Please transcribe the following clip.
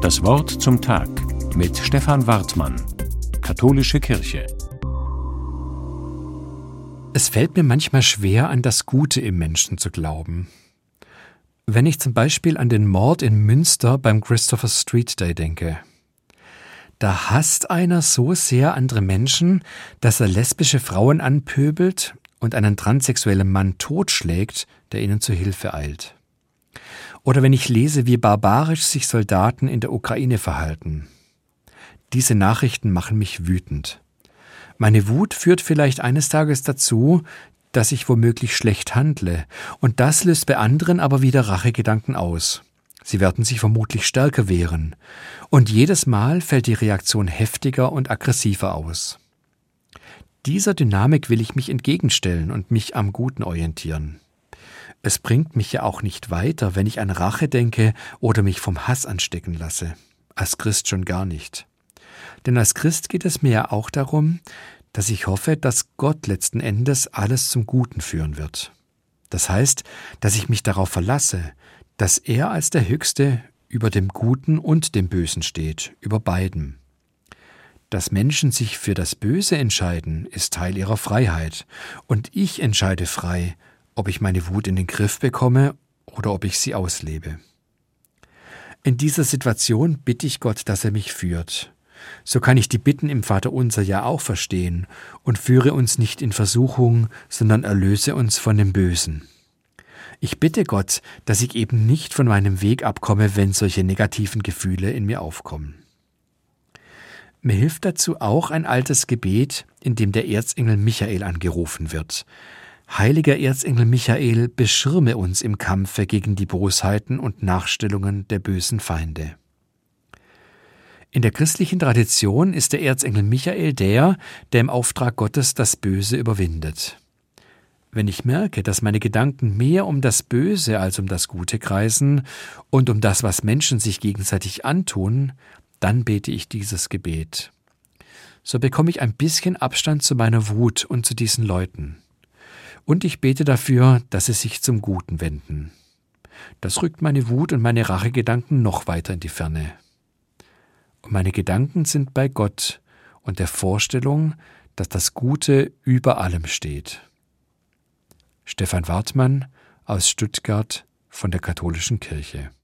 Das Wort zum Tag mit Stefan Wartmann, Katholische Kirche. Es fällt mir manchmal schwer, an das Gute im Menschen zu glauben. Wenn ich zum Beispiel an den Mord in Münster beim Christopher Street Day denke. Da hasst einer so sehr andere Menschen, dass er lesbische Frauen anpöbelt und einen transsexuellen Mann totschlägt, der ihnen zu Hilfe eilt. Oder wenn ich lese, wie barbarisch sich Soldaten in der Ukraine verhalten. Diese Nachrichten machen mich wütend. Meine Wut führt vielleicht eines Tages dazu, dass ich womöglich schlecht handle, und das löst bei anderen aber wieder Rachegedanken aus. Sie werden sich vermutlich stärker wehren, und jedes Mal fällt die Reaktion heftiger und aggressiver aus. Dieser Dynamik will ich mich entgegenstellen und mich am Guten orientieren. Es bringt mich ja auch nicht weiter, wenn ich an Rache denke oder mich vom Hass anstecken lasse. Als Christ schon gar nicht. Denn als Christ geht es mir ja auch darum, dass ich hoffe, dass Gott letzten Endes alles zum Guten führen wird. Das heißt, dass ich mich darauf verlasse, dass er als der Höchste über dem Guten und dem Bösen steht, über beiden. Dass Menschen sich für das Böse entscheiden, ist Teil ihrer Freiheit, und ich entscheide frei, ob ich meine Wut in den Griff bekomme oder ob ich sie auslebe. In dieser Situation bitte ich Gott, dass er mich führt. So kann ich die Bitten im Vaterunser ja auch verstehen und führe uns nicht in Versuchung, sondern erlöse uns von dem Bösen. Ich bitte Gott, dass ich eben nicht von meinem Weg abkomme, wenn solche negativen Gefühle in mir aufkommen. Mir hilft dazu auch ein altes Gebet, in dem der Erzengel Michael angerufen wird. Heiliger Erzengel Michael, beschirme uns im Kampfe gegen die Bosheiten und Nachstellungen der bösen Feinde. In der christlichen Tradition ist der Erzengel Michael der, der im Auftrag Gottes das Böse überwindet. Wenn ich merke, dass meine Gedanken mehr um das Böse als um das Gute kreisen und um das, was Menschen sich gegenseitig antun, dann bete ich dieses Gebet. So bekomme ich ein bisschen Abstand zu meiner Wut und zu diesen Leuten und ich bete dafür, dass sie sich zum Guten wenden. Das rückt meine Wut und meine Rachegedanken noch weiter in die Ferne. Und meine Gedanken sind bei Gott und der Vorstellung, dass das Gute über allem steht. Stefan Wartmann aus Stuttgart von der Katholischen Kirche